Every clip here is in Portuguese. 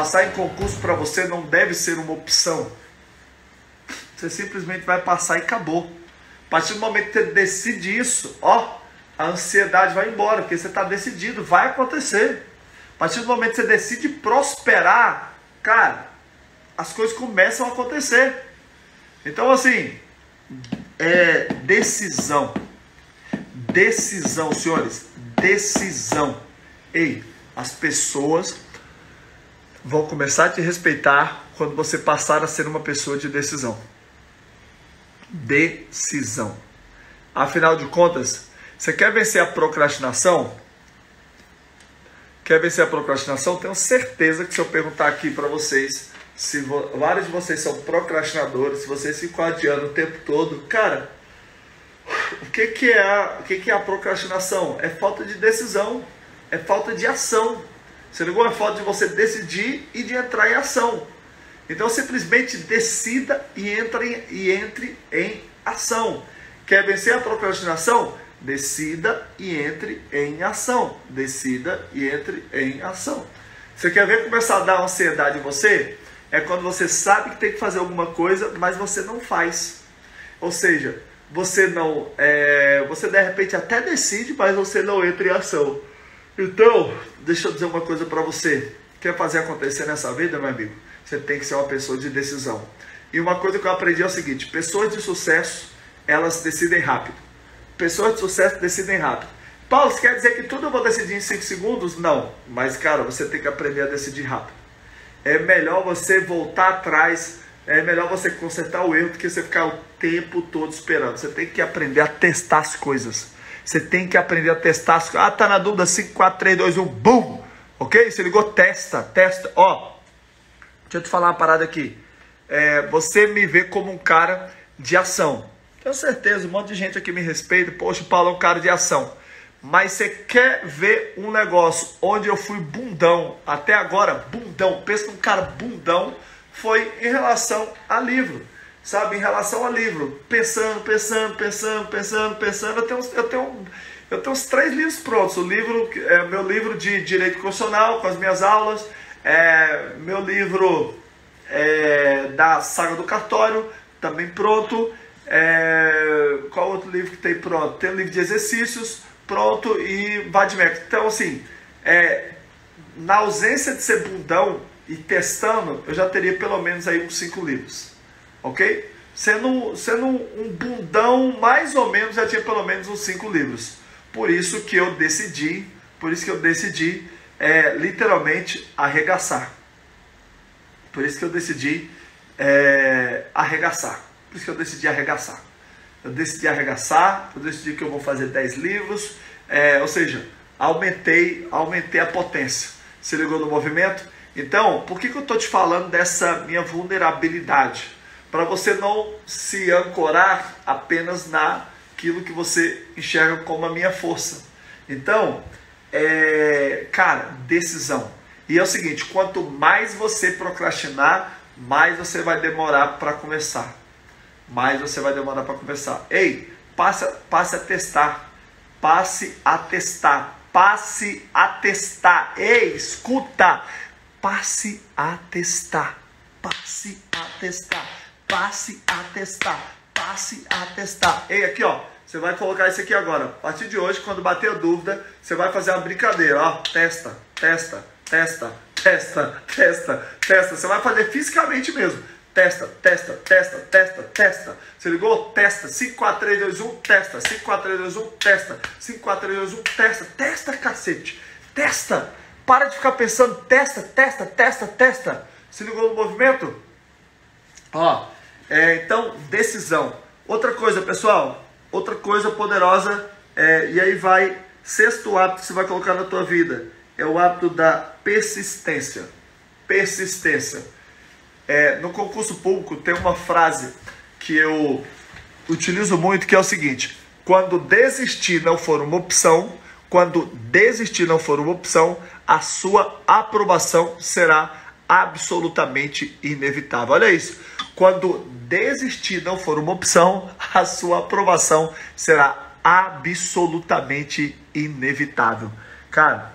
Passar em concurso para você não deve ser uma opção. Você simplesmente vai passar e acabou. A partir do momento que você decide isso, ó, a ansiedade vai embora, porque você está decidido, vai acontecer. A partir do momento que você decide prosperar, cara, as coisas começam a acontecer. Então, assim, é decisão. Decisão, senhores. Decisão. Ei, as pessoas vão começar a te respeitar quando você passar a ser uma pessoa de decisão. Decisão. Afinal de contas, você quer vencer a procrastinação? Quer vencer a procrastinação? Tenho certeza que se eu perguntar aqui para vocês, se vários de vocês são procrastinadores, se vocês ficam adiando o tempo todo, cara, o que, que, é, a, o que, que é a procrastinação? É falta de decisão, é falta de ação. Ligou? É falta de você decidir e de entrar em ação. Então simplesmente decida e entre, e entre em ação. Quer vencer a procrastinação? Decida e entre em ação. Decida e entre em ação. Você quer ver começar a dar ansiedade em você? É quando você sabe que tem que fazer alguma coisa, mas você não faz. Ou seja, você não. É, você de repente até decide, mas você não entra em ação. Então, deixa eu dizer uma coisa para você. Quer fazer acontecer nessa vida, meu amigo? Você tem que ser uma pessoa de decisão. E uma coisa que eu aprendi é o seguinte: pessoas de sucesso, elas decidem rápido. Pessoas de sucesso decidem rápido. Paulo, quer dizer que tudo eu vou decidir em 5 segundos? Não. Mas, cara, você tem que aprender a decidir rápido. É melhor você voltar atrás, é melhor você consertar o erro do que você ficar o tempo todo esperando. Você tem que aprender a testar as coisas. Você tem que aprender a testar. Ah, tá na dúvida? 5, 4, 3, 2, 1, BUM! Ok? Você ligou? Testa, testa. Ó, deixa eu te falar uma parada aqui. É, você me vê como um cara de ação. Tenho certeza, um monte de gente aqui me respeita. Poxa, o Paulo é um cara de ação. Mas você quer ver um negócio onde eu fui bundão, até agora, bundão, pensa num cara bundão, foi em relação a livro. Sabe, em relação a livro. Pensando, pensando, pensando, pensando, pensando. Eu tenho, eu tenho, eu tenho uns três livros prontos. O livro, é meu livro de direito constitucional, com as minhas aulas. É, meu livro é, da saga do cartório, também pronto. É, qual outro livro que tem pronto? Tem o livro de exercícios, pronto, e Vadmec. Então, assim, é, na ausência de ser bundão e testando, eu já teria pelo menos aí uns cinco livros. Ok? Sendo, sendo um bundão, mais ou menos, já tinha pelo menos uns cinco livros. Por isso que eu decidi, por isso que eu decidi é, literalmente arregaçar. Por isso que eu decidi é, arregaçar. Por isso que eu decidi arregaçar. Eu decidi arregaçar, eu decidi que eu vou fazer 10 livros, é, ou seja, aumentei, aumentei a potência. Se ligou no movimento? Então, por que, que eu estou te falando dessa minha vulnerabilidade? Para você não se ancorar apenas naquilo que você enxerga como a minha força. Então, é, cara, decisão. E é o seguinte: quanto mais você procrastinar, mais você vai demorar para começar mais você vai demorar para começar. Ei, passe, passe a testar. Passe a testar. Passe a testar. Ei, escuta. Passe a testar. Passe a testar. Passe a testar. Passe a testar. Ei, aqui ó. Você vai colocar isso aqui agora. A partir de hoje, quando bater a dúvida, você vai fazer uma brincadeira. Ó, testa, testa, testa, testa, testa, testa. Você vai fazer fisicamente mesmo. Testa, testa, testa, testa, testa. Você ligou? Testa. 5, 4, 3, 2, 1, testa. 5, 4, 3, 2, 1, testa. 5, 4, 3, 2, 1, testa. Testa, cacete. Testa. Para de ficar pensando, testa, testa, testa, testa. Se ligou no movimento? Ó, é, então, decisão. Outra coisa, pessoal. Outra coisa poderosa. É, e aí vai, sexto hábito que você vai colocar na tua vida. É o hábito da persistência. Persistência. É, no concurso público tem uma frase que eu utilizo muito que é o seguinte: quando desistir não for uma opção, quando desistir não for uma opção, a sua aprovação será absolutamente inevitável. Olha isso. Quando desistir não for uma opção, a sua aprovação será absolutamente inevitável. Cara,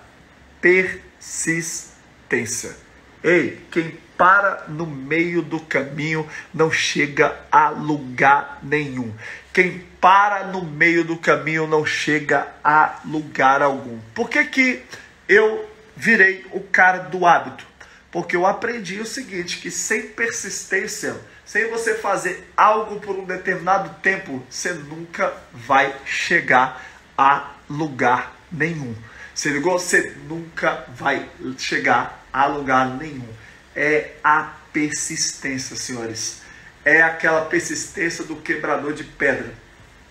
persistência. Ei, quem para no meio do caminho não chega a lugar nenhum. Quem para no meio do caminho não chega a lugar algum. Por que, que eu virei o cara do hábito? Porque eu aprendi o seguinte, que sem persistência, sem você fazer algo por um determinado tempo, você nunca vai chegar a lugar nenhum. Você ligou? Você nunca vai chegar a lugar nenhum. É a persistência, senhores. É aquela persistência do quebrador de pedra.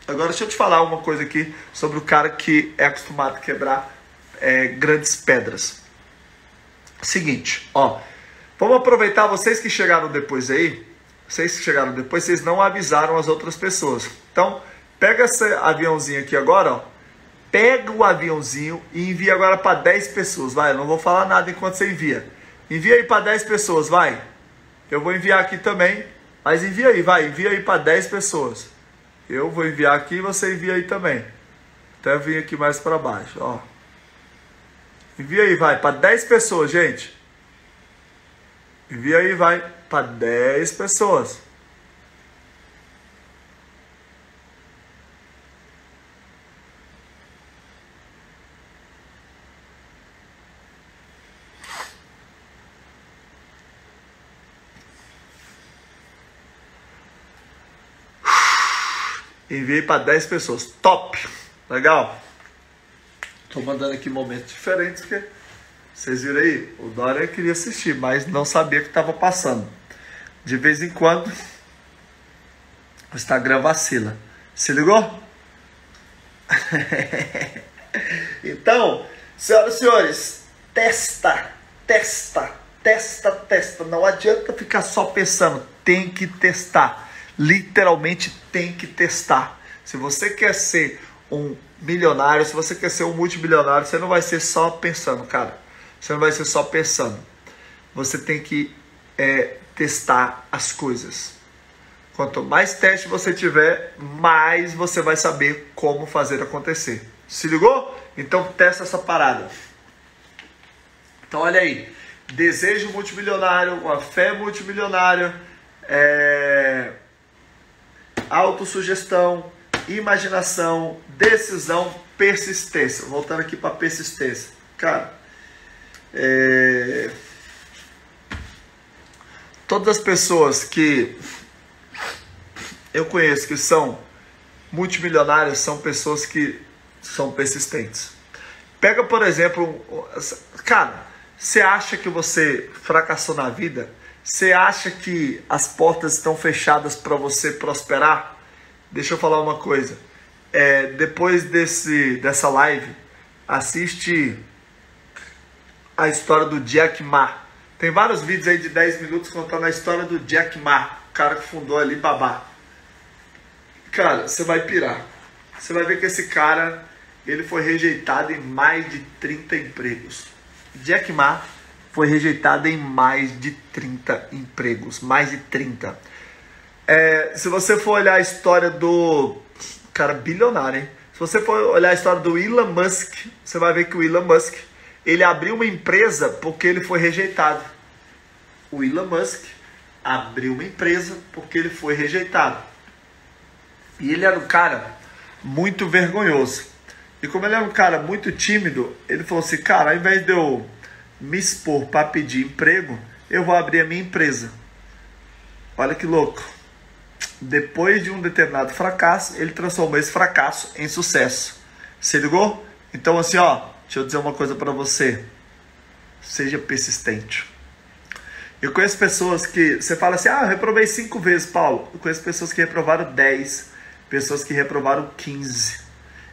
Agora deixa eu te falar uma coisa aqui sobre o cara que é acostumado a quebrar é, grandes pedras. Seguinte, ó, vamos aproveitar vocês que chegaram depois aí, vocês chegaram depois, vocês não avisaram as outras pessoas. Então, pega esse aviãozinho aqui agora, ó, pega o aviãozinho e envia agora para 10 pessoas, vai, eu não vou falar nada enquanto você envia. Envia aí para 10 pessoas, vai. Eu vou enviar aqui também, mas envia aí, vai, envia aí para 10 pessoas. Eu vou enviar aqui e você envia aí também. Até vir aqui mais para baixo, ó. Envia aí, vai, para 10 pessoas, gente. Envia aí, vai, para 10 pessoas. Enviei para 10 pessoas. Top! Legal? Tô mandando aqui momentos diferentes, porque vocês viram aí, o Dória queria assistir, mas não sabia que estava passando. De vez em quando, o Instagram vacila. Se ligou? então, senhoras e senhores, testa, testa, testa, testa. Não adianta ficar só pensando, tem que testar. Literalmente tem que testar. Se você quer ser um milionário, se você quer ser um multimilionário, você não vai ser só pensando, cara. Você não vai ser só pensando. Você tem que é, testar as coisas. Quanto mais teste você tiver, mais você vai saber como fazer acontecer. Se ligou? Então testa essa parada. Então olha aí, desejo multimilionário, uma fé multimilionária, é... autossugestão, imaginação, decisão, persistência. Voltando aqui para persistência. Cara, é... todas as pessoas que eu conheço que são multimilionárias são pessoas que são persistentes. Pega, por exemplo, cara, você acha que você fracassou na vida? Você acha que as portas estão fechadas para você prosperar? Deixa eu falar uma coisa. É, depois desse, dessa live, assiste a história do Jack Ma. Tem vários vídeos aí de 10 minutos contando a história do Jack Ma, o cara que fundou ali Babá. Cara, você vai pirar. Você vai ver que esse cara, ele foi rejeitado em mais de 30 empregos. Jack Ma foi rejeitado em mais de 30 empregos, mais de 30. É, se você for olhar a história do cara bilionário, hein? Se você for olhar a história do Elon Musk, você vai ver que o Elon Musk ele abriu uma empresa porque ele foi rejeitado. O Elon Musk abriu uma empresa porque ele foi rejeitado. E ele era um cara muito vergonhoso. E como ele era um cara muito tímido, ele falou assim: cara, ao invés de eu me expor para pedir emprego, eu vou abrir a minha empresa. Olha que louco. Depois de um determinado fracasso, ele transformou esse fracasso em sucesso. Se ligou? Então, assim, ó, deixa eu dizer uma coisa para você. Seja persistente. Eu conheço pessoas que você fala assim: ah, eu reprovei cinco vezes, Paulo. Eu conheço pessoas que reprovaram 10, pessoas que reprovaram 15.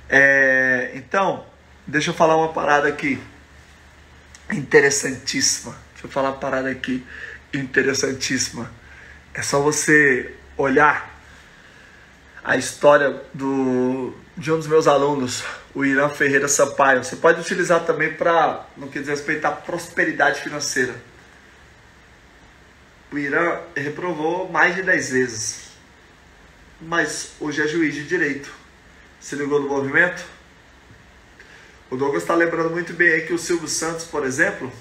É, então, deixa eu falar uma parada aqui interessantíssima. Deixa eu falar uma parada aqui interessantíssima. É só você olhar a história do, de um dos meus alunos, o Irã Ferreira Sampaio. Você pode utilizar também para, no que diz respeito à prosperidade financeira. O Irã reprovou mais de 10 vezes, mas hoje é juiz de direito. Se ligou no movimento? O Douglas está lembrando muito bem aí que o Silvio Santos, por exemplo,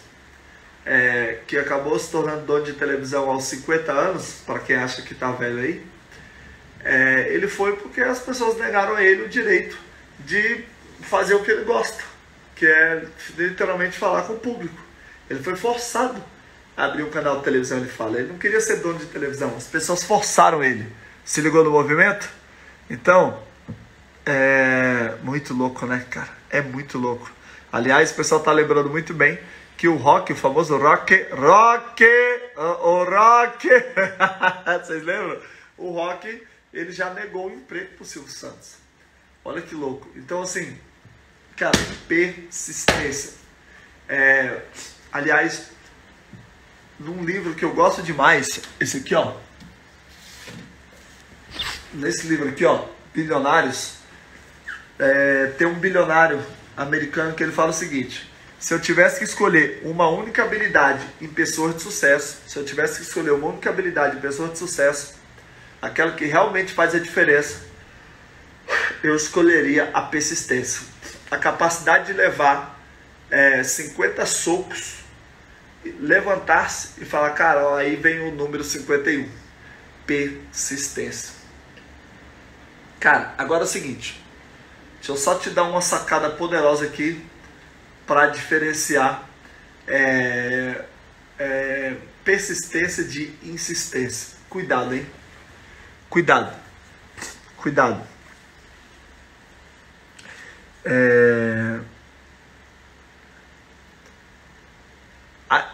é, que acabou se tornando dono de televisão aos 50 anos, para quem acha que tá velho aí, é, ele foi porque as pessoas negaram a ele o direito de fazer o que ele gosta, que é literalmente falar com o público. Ele foi forçado a abrir um canal de televisão, ele fala. Ele não queria ser dono de televisão, as pessoas forçaram ele. Se ligou no movimento? Então, é muito louco, né, cara? É muito louco. Aliás, o pessoal tá lembrando muito bem que o Rock, o famoso Rock, Rock, o, Rock, vocês lembram? O Rock, ele já negou o emprego pro Silvio Santos. Olha que louco. Então, assim, cara, persistência. É, aliás, num livro que eu gosto demais, esse aqui, ó. Nesse livro aqui, ó, Bilionários, é, tem um bilionário americano que ele fala o seguinte: se eu tivesse que escolher uma única habilidade em pessoas de sucesso, se eu tivesse que escolher uma única habilidade em pessoas de sucesso, aquela que realmente faz a diferença, eu escolheria a persistência. A capacidade de levar é, 50 socos, levantar-se e falar, cara, ó, aí vem o número 51. Persistência. Cara, agora é o seguinte. Deixa eu só te dar uma sacada poderosa aqui para diferenciar é, é, persistência de insistência. Cuidado, hein? Cuidado. Cuidado. É,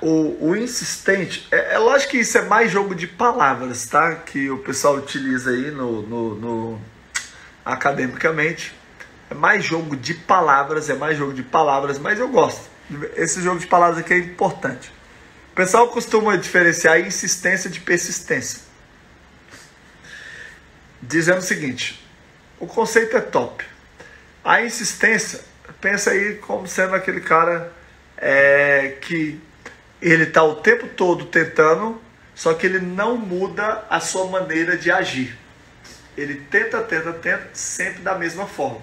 o, o, insistente, é, é, lógico que isso é mais jogo de palavras, tá? Que o pessoal utiliza aí no, no, no academicamente. É mais jogo de palavras, é mais jogo de palavras, mas eu gosto. Esse jogo de palavras aqui é importante. O pessoal costuma diferenciar insistência de persistência. Dizendo o seguinte: o conceito é top. A insistência, pensa aí como sendo aquele cara é, que ele está o tempo todo tentando, só que ele não muda a sua maneira de agir. Ele tenta, tenta, tenta, sempre da mesma forma.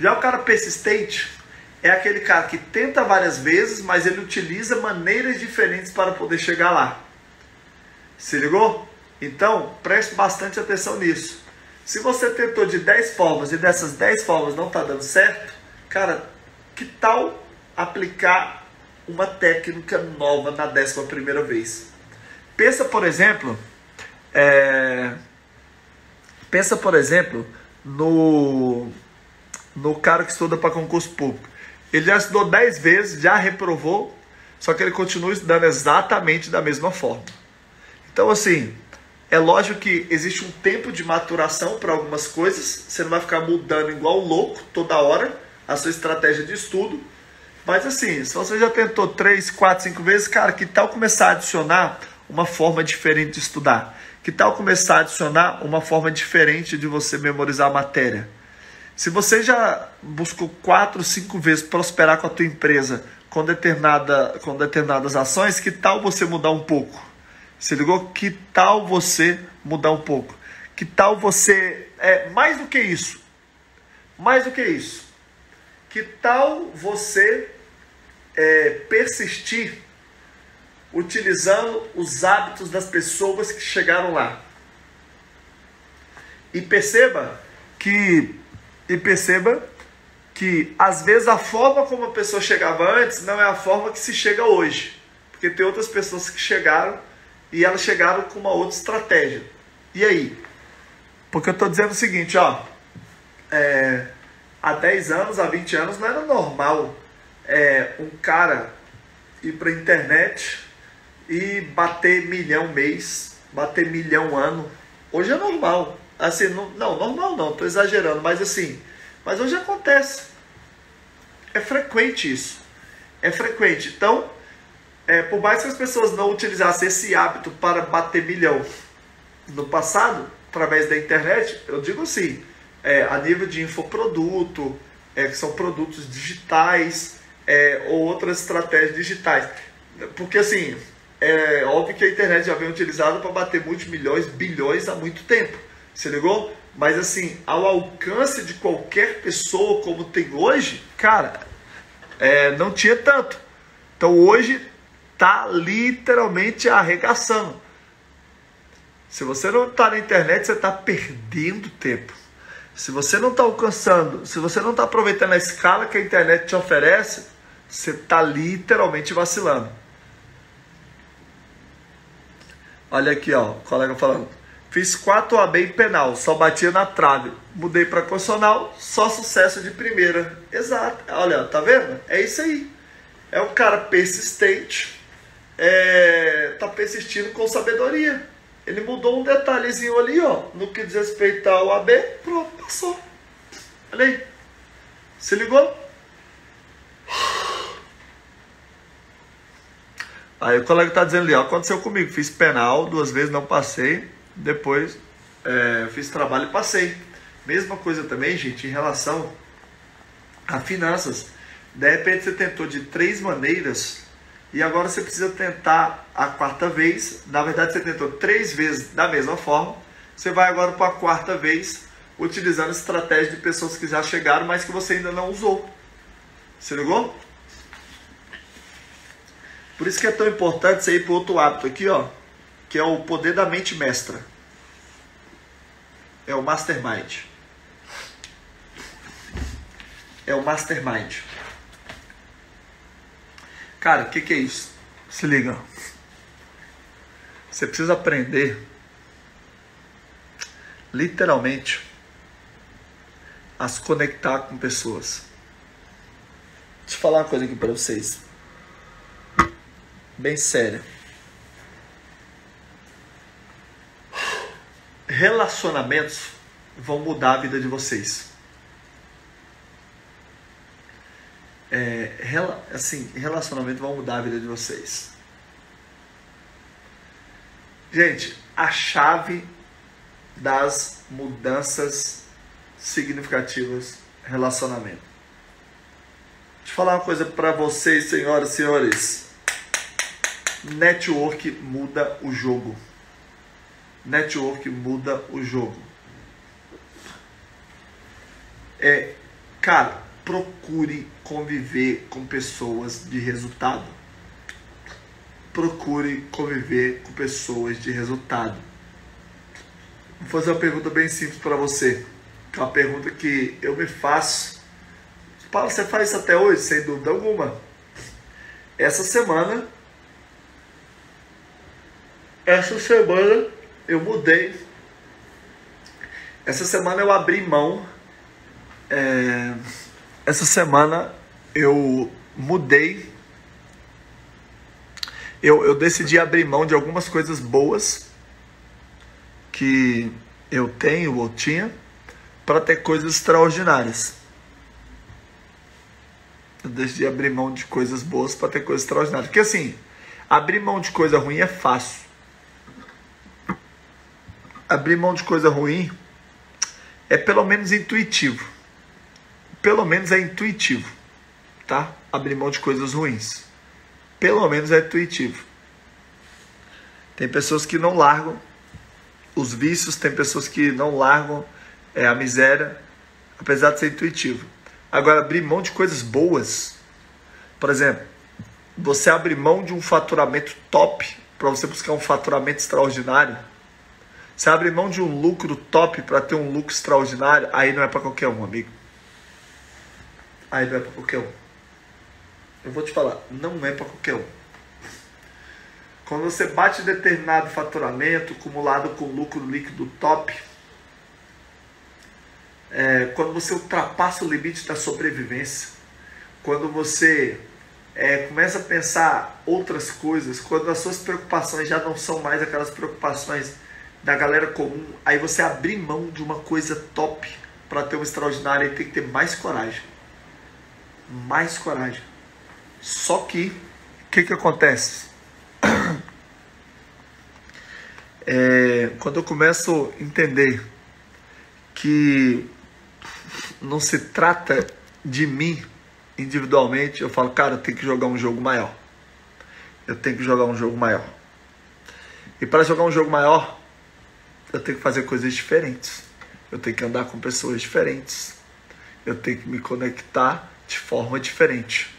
Já o cara persistente é aquele cara que tenta várias vezes, mas ele utiliza maneiras diferentes para poder chegar lá. Se ligou? Então, preste bastante atenção nisso. Se você tentou de 10 formas e dessas 10 formas não está dando certo, cara, que tal aplicar uma técnica nova na décima primeira vez? Pensa, por exemplo, é... pensa, por exemplo, no no cara que estuda para concurso público. Ele já estudou 10 vezes, já reprovou, só que ele continua estudando exatamente da mesma forma. Então, assim, é lógico que existe um tempo de maturação para algumas coisas, você não vai ficar mudando igual louco toda hora a sua estratégia de estudo. Mas assim, se você já tentou 3, 4, 5 vezes, cara, que tal começar a adicionar uma forma diferente de estudar? Que tal começar a adicionar uma forma diferente de você memorizar a matéria? Se você já buscou quatro, cinco vezes prosperar com a tua empresa com, determinada, com determinadas ações, que tal você mudar um pouco? Se ligou? Que tal você mudar um pouco? Que tal você. É, mais do que isso. Mais do que isso. Que tal você é, persistir utilizando os hábitos das pessoas que chegaram lá? E perceba que e perceba que às vezes a forma como a pessoa chegava antes não é a forma que se chega hoje. Porque tem outras pessoas que chegaram e elas chegaram com uma outra estratégia. E aí? Porque eu estou dizendo o seguinte, ó. É, há 10 anos, há 20 anos, não era normal é, um cara ir para a internet e bater milhão mês, bater milhão ano. Hoje é normal. Assim, não, não normal não, estou exagerando, mas assim, mas hoje acontece. É frequente isso. É frequente. Então, é, por mais que as pessoas não utilizassem esse hábito para bater milhão no passado, através da internet, eu digo assim, é, a nível de infoproduto, é, que são produtos digitais, é, ou outras estratégias digitais. Porque assim, é óbvio que a internet já vem utilizada para bater multimilhões, bilhões há muito tempo. Se ligou? Mas assim, ao alcance de qualquer pessoa como tem hoje, cara, é, não tinha tanto. Então hoje tá literalmente arregaçando. Se você não está na internet, você está perdendo tempo. Se você não está alcançando, se você não está aproveitando a escala que a internet te oferece, você está literalmente vacilando. Olha aqui, ó, o colega falando. Fiz 4 AB em penal, só batia na trave. Mudei para constitucional, só sucesso de primeira. Exato. Olha, tá vendo? É isso aí. É um cara persistente, é, tá persistindo com sabedoria. Ele mudou um detalhezinho ali, ó, no que diz respeito ao AB, pronto, passou. Olha aí. Se ligou? Aí o colega tá dizendo ali, ó, aconteceu comigo, fiz penal duas vezes, não passei, depois é, fiz trabalho e passei. Mesma coisa também, gente, em relação a finanças. De repente você tentou de três maneiras e agora você precisa tentar a quarta vez. Na verdade, você tentou três vezes da mesma forma. Você vai agora para a quarta vez, utilizando estratégia de pessoas que já chegaram, mas que você ainda não usou. Se ligou? Por isso que é tão importante você ir para outro hábito aqui, ó, que é o poder da mente mestra. É o mastermind. É o mastermind. Cara, o que, que é isso? Se liga. Você precisa aprender, literalmente, a se conectar com pessoas. Deixa eu falar uma coisa aqui para vocês. Bem séria. Relacionamentos vão mudar a vida de vocês. É, assim, relacionamento vão mudar a vida de vocês. Gente, a chave das mudanças significativas relacionamento. Deixa eu falar uma coisa para vocês, senhoras e senhores. Network muda o jogo. Network muda o jogo. É, cara, procure conviver com pessoas de resultado. Procure conviver com pessoas de resultado. Vou fazer uma pergunta bem simples para você. É uma pergunta que eu me faço. Paulo, você faz isso até hoje? Sem dúvida alguma. Essa semana. Essa semana eu mudei. Essa semana eu abri mão. É, essa semana eu mudei. Eu, eu decidi abrir mão de algumas coisas boas que eu tenho ou tinha para ter coisas extraordinárias. Eu decidi abrir mão de coisas boas para ter coisas extraordinárias. Porque assim, abrir mão de coisa ruim é fácil. Abrir mão de coisa ruim é pelo menos intuitivo pelo menos é intuitivo, tá? Abrir mão de coisas ruins. Pelo menos é intuitivo. Tem pessoas que não largam os vícios, tem pessoas que não largam é, a miséria, apesar de ser intuitivo. Agora, abrir mão de coisas boas, por exemplo, você abrir mão de um faturamento top para você buscar um faturamento extraordinário. Você abre mão de um lucro top para ter um lucro extraordinário, aí não é para qualquer um, amigo. Aí não é para qualquer um. Eu vou te falar, não é para qualquer um. Quando você bate determinado faturamento acumulado com lucro líquido top, é, quando você ultrapassa o limite da sobrevivência, quando você é, começa a pensar outras coisas, quando as suas preocupações já não são mais aquelas preocupações da galera comum, aí você abrir mão de uma coisa top para ter um extraordinário, aí tem que ter mais coragem mais coragem. Só que, o que, que acontece? É, quando eu começo a entender que não se trata de mim individualmente, eu falo, cara, eu tenho que jogar um jogo maior. Eu tenho que jogar um jogo maior. E para jogar um jogo maior, eu tenho que fazer coisas diferentes. Eu tenho que andar com pessoas diferentes. Eu tenho que me conectar de forma diferente.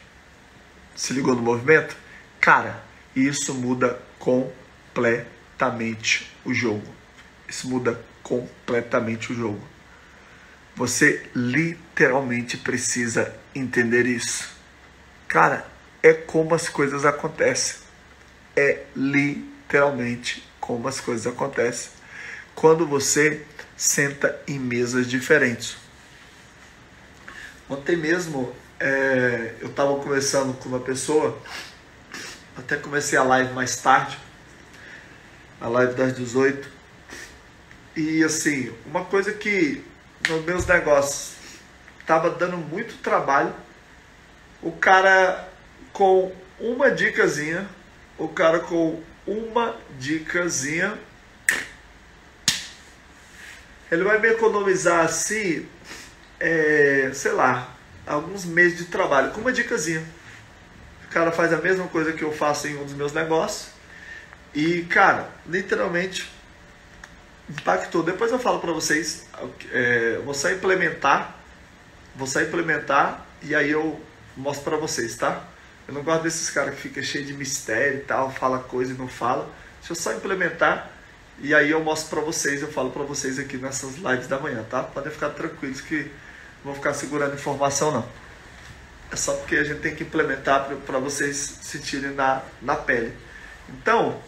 Se ligou no movimento? Cara, isso muda completamente o jogo. Isso muda completamente o jogo. Você literalmente precisa entender isso. Cara, é como as coisas acontecem. É literalmente como as coisas acontecem. Quando você senta em mesas diferentes. Ontem mesmo é, eu estava conversando com uma pessoa, até comecei a live mais tarde, a live das 18. E assim, uma coisa que nos meus negócios estava dando muito trabalho, o cara com uma dicasinha, o cara com uma dicasinha, ele vai me economizar assim, é, sei lá, alguns meses de trabalho, com uma dicasinha. O cara faz a mesma coisa que eu faço em um dos meus negócios. E, cara, literalmente impactou. Depois eu falo para vocês, é, vou só implementar, vou só implementar e aí eu mostro para vocês, tá? Eu não gosto desses caras que fica cheio de mistério e tal, fala coisa e não fala. Deixa eu só implementar e aí eu mostro para vocês, eu falo para vocês aqui nessas lives da manhã, tá? Podem ficar tranquilos que vou ficar segurando informação não. É só porque a gente tem que implementar para vocês sentirem na, na pele. Então,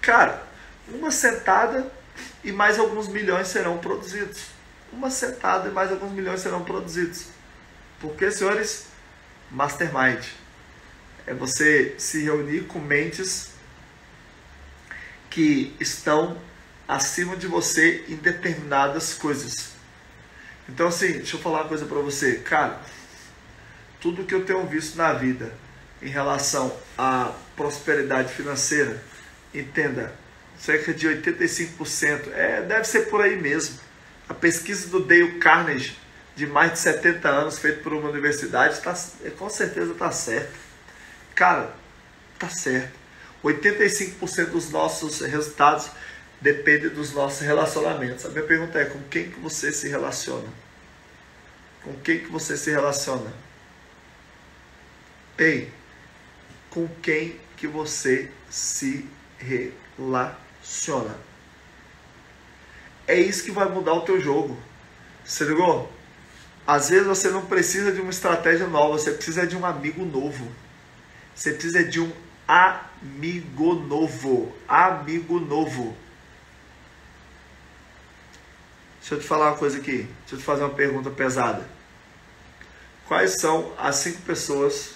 cara, uma sentada e mais alguns milhões serão produzidos. Uma sentada e mais alguns milhões serão produzidos. Porque, senhores, mastermind é você se reunir com mentes que estão acima de você em determinadas coisas. Então, assim, deixa eu falar uma coisa para você. Cara, tudo que eu tenho visto na vida em relação à prosperidade financeira, entenda, cerca de 85%, é, deve ser por aí mesmo. A pesquisa do Dale Carnegie, de mais de 70 anos, feita por uma universidade, tá, com certeza está certo. Cara, tá certo. 85% dos nossos resultados dependem dos nossos relacionamentos. A minha pergunta é: com quem que você se relaciona? Com quem que você se relaciona? Ei, com quem que você se relaciona? É isso que vai mudar o teu jogo. Você ligou? Às vezes você não precisa de uma estratégia nova, você precisa de um amigo novo. Você precisa de um amigo novo. Amigo novo. Deixa eu te falar uma coisa aqui. Deixa eu te fazer uma pergunta pesada. Quais são as cinco pessoas?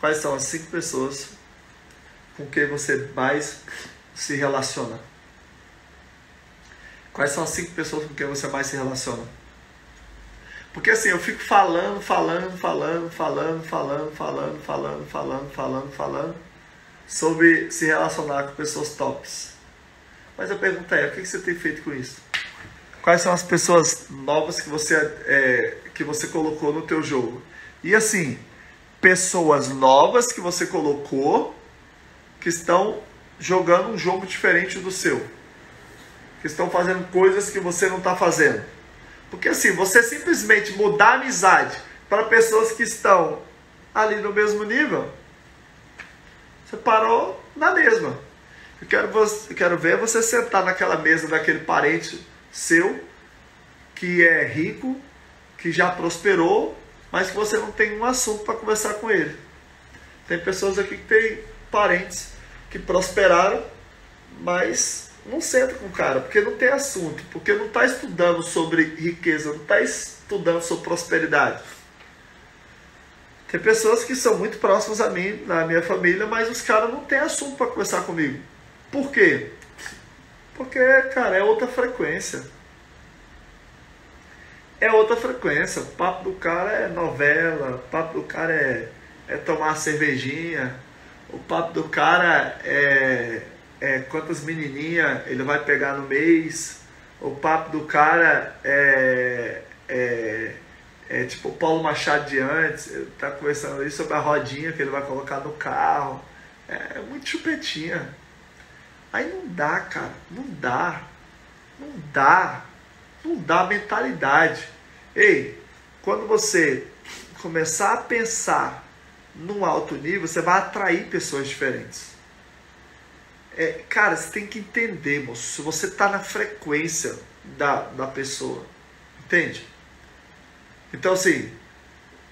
Quais são as cinco pessoas com quem você mais se relaciona? Quais são as cinco pessoas com quem você mais se relaciona? Porque assim, eu fico falando, falando, falando, falando, falando, falando, falando, falando, falando, falando sobre se relacionar com pessoas tops. Mas a pergunta é, o que você tem feito com isso? Quais são as pessoas novas que você, é, que você colocou no teu jogo? E assim, pessoas novas que você colocou que estão jogando um jogo diferente do seu. Que estão fazendo coisas que você não está fazendo. Porque assim, você simplesmente mudar a amizade para pessoas que estão ali no mesmo nível, você parou na mesma. Eu quero, eu quero ver você sentar naquela mesa daquele parente seu que é rico, que já prosperou, mas que você não tem um assunto para conversar com ele. Tem pessoas aqui que têm parentes que prosperaram, mas não senta com o cara, porque não tem assunto, porque não está estudando sobre riqueza, não está estudando sobre prosperidade. Tem pessoas que são muito próximas a mim, na minha família, mas os caras não têm assunto para conversar comigo. Por quê? Porque, cara, é outra frequência. É outra frequência. O papo do cara é novela, o papo do cara é, é tomar cervejinha, o papo do cara é é, quantas menininhas ele vai pegar no mês. O papo do cara é, é, é tipo o Paulo Machado de antes, tá conversando ali sobre a rodinha que ele vai colocar no carro. É, é muito chupetinha. Aí não dá, cara, não dá. Não dá. Não dá mentalidade. Ei, quando você começar a pensar num alto nível, você vai atrair pessoas diferentes. É, cara, você tem que entender, moço, se você está na frequência da, da pessoa. Entende? Então, assim,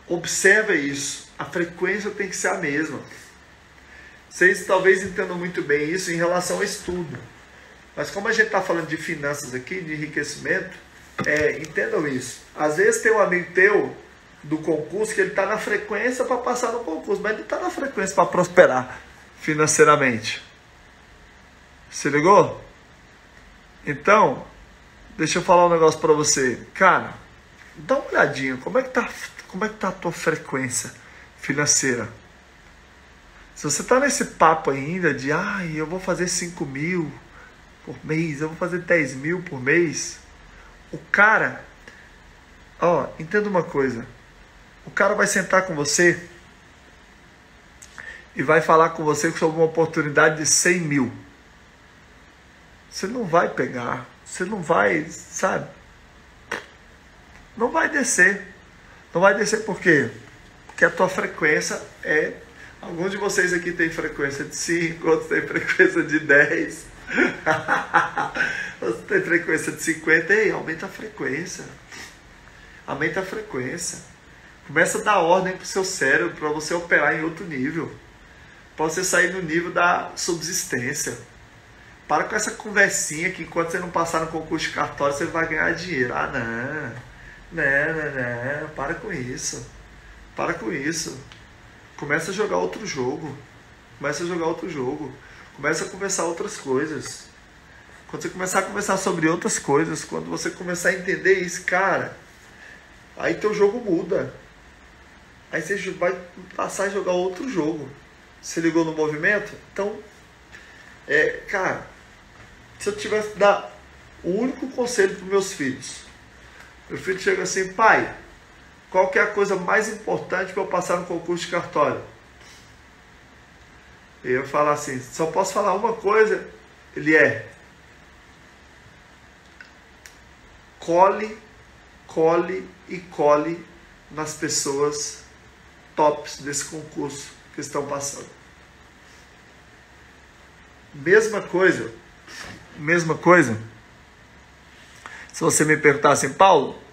observa isso. A frequência tem que ser a mesma. Vocês talvez entendam muito bem isso em relação ao estudo. Mas como a gente está falando de finanças aqui, de enriquecimento, é, entendam isso. Às vezes tem um amigo teu do concurso que ele está na frequência para passar no concurso, mas ele está na frequência para prosperar financeiramente. Se ligou? Então, deixa eu falar um negócio para você. Cara, dá uma olhadinha, como é que tá, como é que tá a tua frequência financeira? Se você está nesse papo ainda de, ai, eu vou fazer 5 mil por mês, eu vou fazer 10 mil por mês, o cara, ó, entenda uma coisa, o cara vai sentar com você e vai falar com você sobre uma oportunidade de 100 mil. Você não vai pegar, você não vai, sabe? Não vai descer. Não vai descer por quê? Porque a tua frequência é. Alguns de vocês aqui tem frequência de 5, outros têm frequência de 10. outros têm frequência de 50. Ei, aumenta a frequência. Aumenta a frequência. Começa a dar ordem para o seu cérebro para você operar em outro nível. Para você sair do nível da subsistência. Para com essa conversinha que enquanto você não passar no concurso de cartório, você vai ganhar dinheiro. Ah, não. Não, não, não. Para com isso. Para com isso. Começa a jogar outro jogo. Começa a jogar outro jogo. Começa a conversar outras coisas. Quando você começar a conversar sobre outras coisas, quando você começar a entender isso, cara, aí teu jogo muda. Aí você vai passar a jogar outro jogo. Se ligou no movimento? Então, é, cara, se eu tivesse dar o único conselho para meus filhos, meu filho chega assim, pai, qual é a coisa mais importante para eu passar no concurso de cartório? Eu falo assim, só posso falar uma coisa, ele é cole, cole e cole nas pessoas tops desse concurso que estão passando. Mesma coisa, mesma coisa. Se você me perguntar assim, Paulo,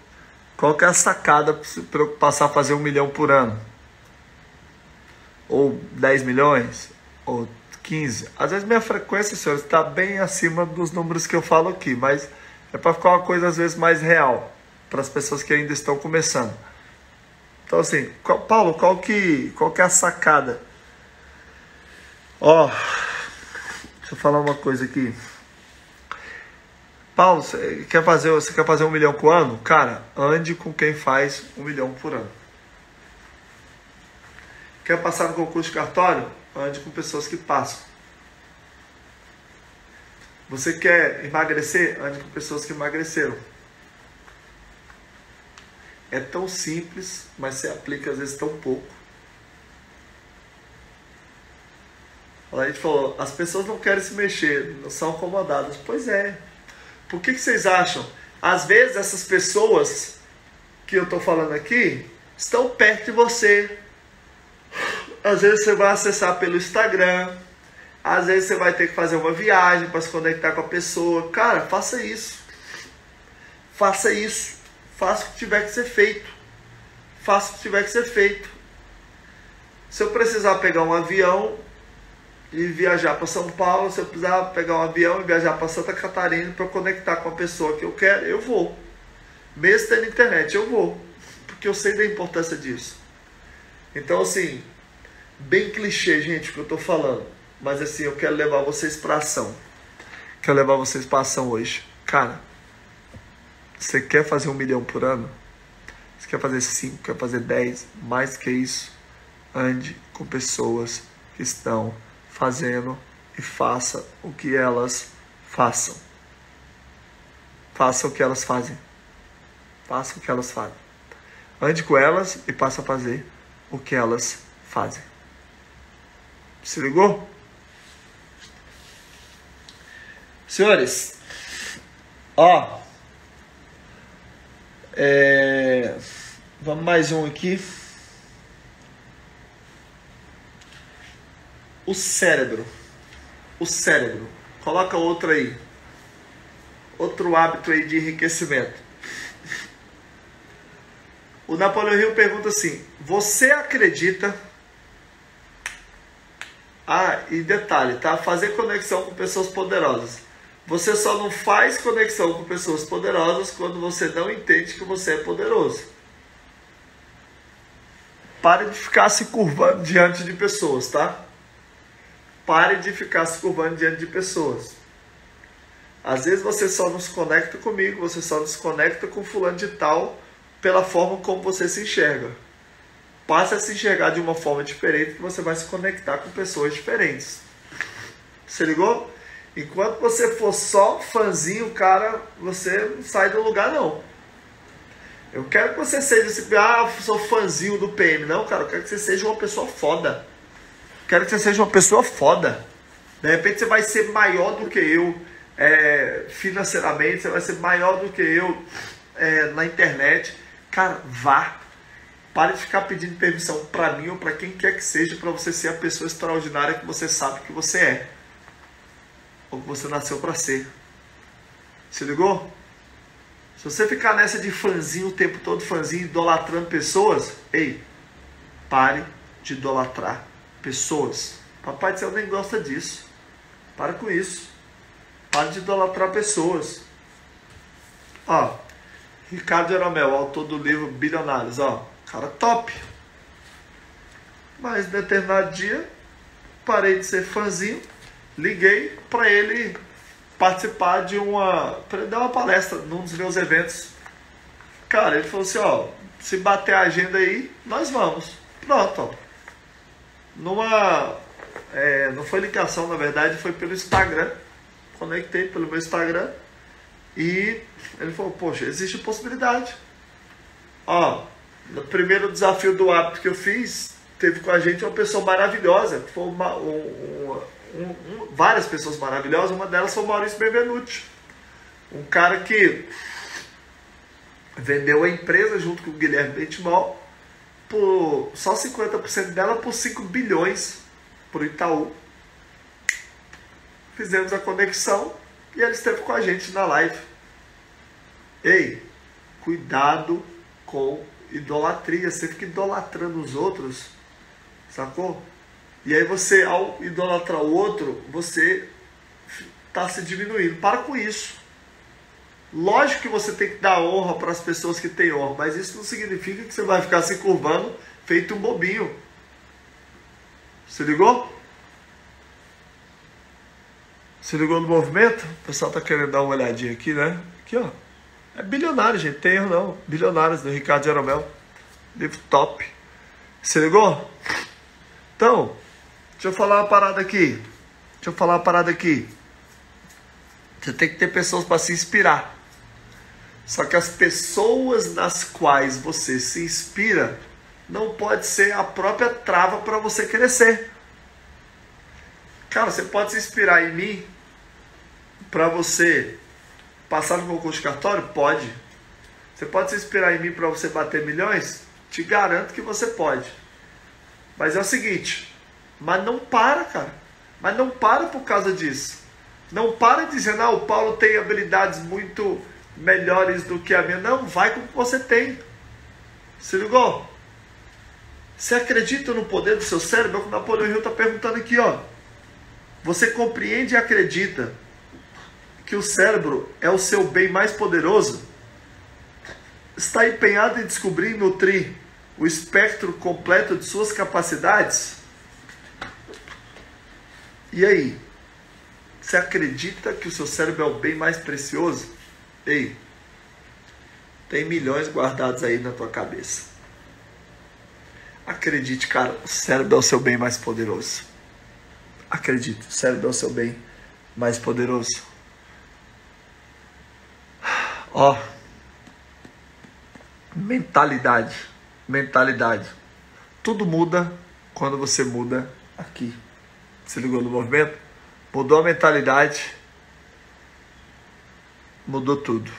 qual que é a sacada para eu passar a fazer um milhão por ano? Ou 10 milhões? Ou 15? Às vezes minha frequência, senhores, está bem acima dos números que eu falo aqui, mas é para ficar uma coisa às vezes mais real para as pessoas que ainda estão começando. Então assim, qual, Paulo, qual que, qual que é a sacada? Ó, deixa eu falar uma coisa aqui. Paulo, você quer fazer, você quer fazer um milhão por ano? Cara, ande com quem faz um milhão por ano. Quer passar no concurso de cartório? Ande com pessoas que passam. Você quer emagrecer? Ande com pessoas que emagreceram. É tão simples, mas se aplica às vezes tão pouco. A gente falou, as pessoas não querem se mexer, não são acomodadas. Pois é. Por que, que vocês acham? Às vezes essas pessoas que eu estou falando aqui estão perto de você. Às vezes você vai acessar pelo Instagram. Às vezes você vai ter que fazer uma viagem para se conectar com a pessoa. Cara, faça isso. Faça isso. Faça o que tiver que ser feito. Faça o que tiver que ser feito. Se eu precisar pegar um avião e viajar para São Paulo, se eu precisar pegar um avião e viajar para Santa Catarina para conectar com a pessoa que eu quero, eu vou. Mesmo tendo internet, eu vou. Porque eu sei da importância disso. Então, assim, bem clichê, gente, o que eu estou falando. Mas, assim, eu quero levar vocês para ação. Quero levar vocês para ação hoje. Cara, você quer fazer um milhão por ano? Você quer fazer cinco, quer fazer dez? Mais que isso, ande com pessoas que estão fazendo e faça o que elas façam. Faça o que elas fazem. Faça o que elas fazem. Ande com elas e passe a fazer o que elas fazem. Se ligou? Senhores, ó, é, vamos mais um aqui. O cérebro. O cérebro. Coloca outro aí. Outro hábito aí de enriquecimento. O Napoleão Hill pergunta assim: Você acredita? Ah, e detalhe, tá? Fazer conexão com pessoas poderosas. Você só não faz conexão com pessoas poderosas quando você não entende que você é poderoso. Pare de ficar se curvando diante de pessoas, tá? Pare de ficar se curvando diante de pessoas. Às vezes você só não se conecta comigo, você só não se conecta com fulano de tal pela forma como você se enxerga. Passe a se enxergar de uma forma diferente que você vai se conectar com pessoas diferentes. Você ligou? Enquanto você for só fãzinho, cara, você não sai do lugar não. Eu quero que você seja esse, ah, sou fãzinho do PM. Não, cara, eu quero que você seja uma pessoa foda. Quero que você seja uma pessoa foda. De repente você vai ser maior do que eu é, financeiramente, você vai ser maior do que eu é, na internet. Cara, vá. Pare de ficar pedindo permissão para mim ou para quem quer que seja para você ser a pessoa extraordinária que você sabe que você é. Ou que você nasceu para ser. Se ligou? Se você ficar nessa de fãzinho o tempo todo, fãzinho, idolatrando pessoas, ei, pare de idolatrar pessoas. Papai do céu nem gosta disso. Para com isso. Para de idolatrar pessoas. Ó, Ricardo Jeromel, autor do livro Bilionários, ó, cara top. Mas determinado dia, parei de ser fãzinho, liguei para ele participar de uma. para ele dar uma palestra num dos meus eventos. Cara, ele falou assim: ó, se bater a agenda aí, nós vamos. Pronto, ó numa. É, não foi ligação, na verdade, foi pelo Instagram. Conectei pelo meu Instagram. E ele falou, poxa, existe possibilidade. Ó, no primeiro desafio do hábito que eu fiz, teve com a gente uma pessoa maravilhosa. Foi uma, um, um, várias pessoas maravilhosas, uma delas foi o Maurício Benvenuti. Um cara que vendeu a empresa junto com o Guilherme Bentimol por só 50% dela por 5 bilhões para o Itaú. Fizemos a conexão e ele esteve com a gente na live. Ei, cuidado com idolatria. Você fica idolatrando os outros, sacou? E aí você, ao idolatrar o outro, você está se diminuindo. Para com isso. Lógico que você tem que dar honra para as pessoas que têm honra, mas isso não significa que você vai ficar se curvando feito um bobinho. Se ligou? Se ligou no movimento? O pessoal tá querendo dar uma olhadinha aqui, né? Aqui, ó. É bilionário, gente. Tem erro não. Bilionários do Ricardo Jeromel. Livro top. Se ligou? Então, deixa eu falar uma parada aqui. Deixa eu falar uma parada aqui. Você tem que ter pessoas para se inspirar. Só que as pessoas nas quais você se inspira não pode ser a própria trava para você crescer. Cara, você pode se inspirar em mim para você passar no concurso de cartório? Pode. Você pode se inspirar em mim para você bater milhões? Te garanto que você pode. Mas é o seguinte, mas não para, cara. Mas não para por causa disso. Não para dizendo, ah, o Paulo tem habilidades muito melhores do que a minha. Não, vai com o que você tem. Se ligou? Você acredita no poder do seu cérebro? É o que Napoleão Hill está perguntando aqui, ó. Você compreende e acredita que o cérebro é o seu bem mais poderoso? Está empenhado em descobrir e nutrir o espectro completo de suas capacidades? E aí? Você acredita que o seu cérebro é o bem mais precioso? Ei, tem milhões guardados aí na tua cabeça. Acredite, cara, o cérebro é o seu bem mais poderoso. Acredite, o cérebro é o seu bem mais poderoso. Ó, mentalidade, mentalidade. Tudo muda quando você muda aqui. Se ligou no movimento? Mudou a mentalidade mudou tudo.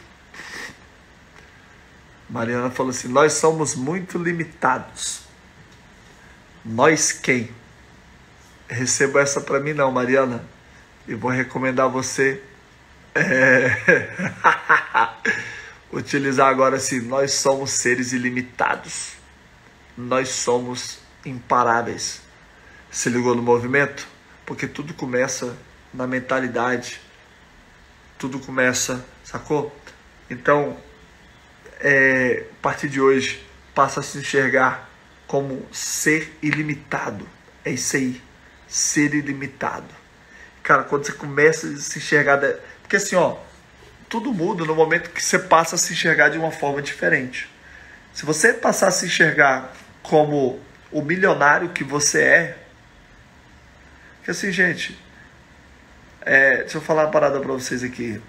Mariana falou assim: Nós somos muito limitados. Nós quem? receba essa para mim não, Mariana. E vou recomendar você é... utilizar agora assim, nós somos seres ilimitados. Nós somos imparáveis. Se ligou no movimento? Porque tudo começa na mentalidade. Tudo começa, sacou? Então, é, a partir de hoje, passa a se enxergar como ser ilimitado. É isso aí. Ser ilimitado. Cara, quando você começa a se enxergar. Porque assim, ó, tudo muda no momento que você passa a se enxergar de uma forma diferente. Se você passar a se enxergar como o milionário que você é, que assim, gente, é, deixa eu falar uma parada para vocês aqui.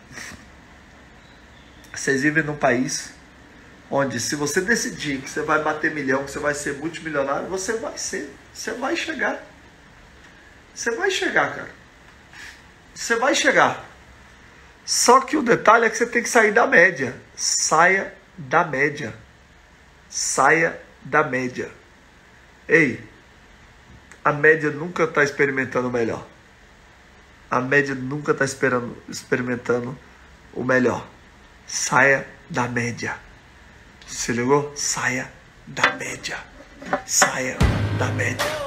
Vocês vivem num país onde se você decidir que você vai bater milhão, que você vai ser multimilionário, você vai ser, você vai chegar. Você vai chegar, cara. Você vai chegar. Só que o detalhe é que você tem que sair da média. Saia da média. Saia da média. Ei, a média nunca está experimentando o melhor. A média nunca está experimentando o melhor. Saia da média. Se ligou? Saia da média. Saia da média.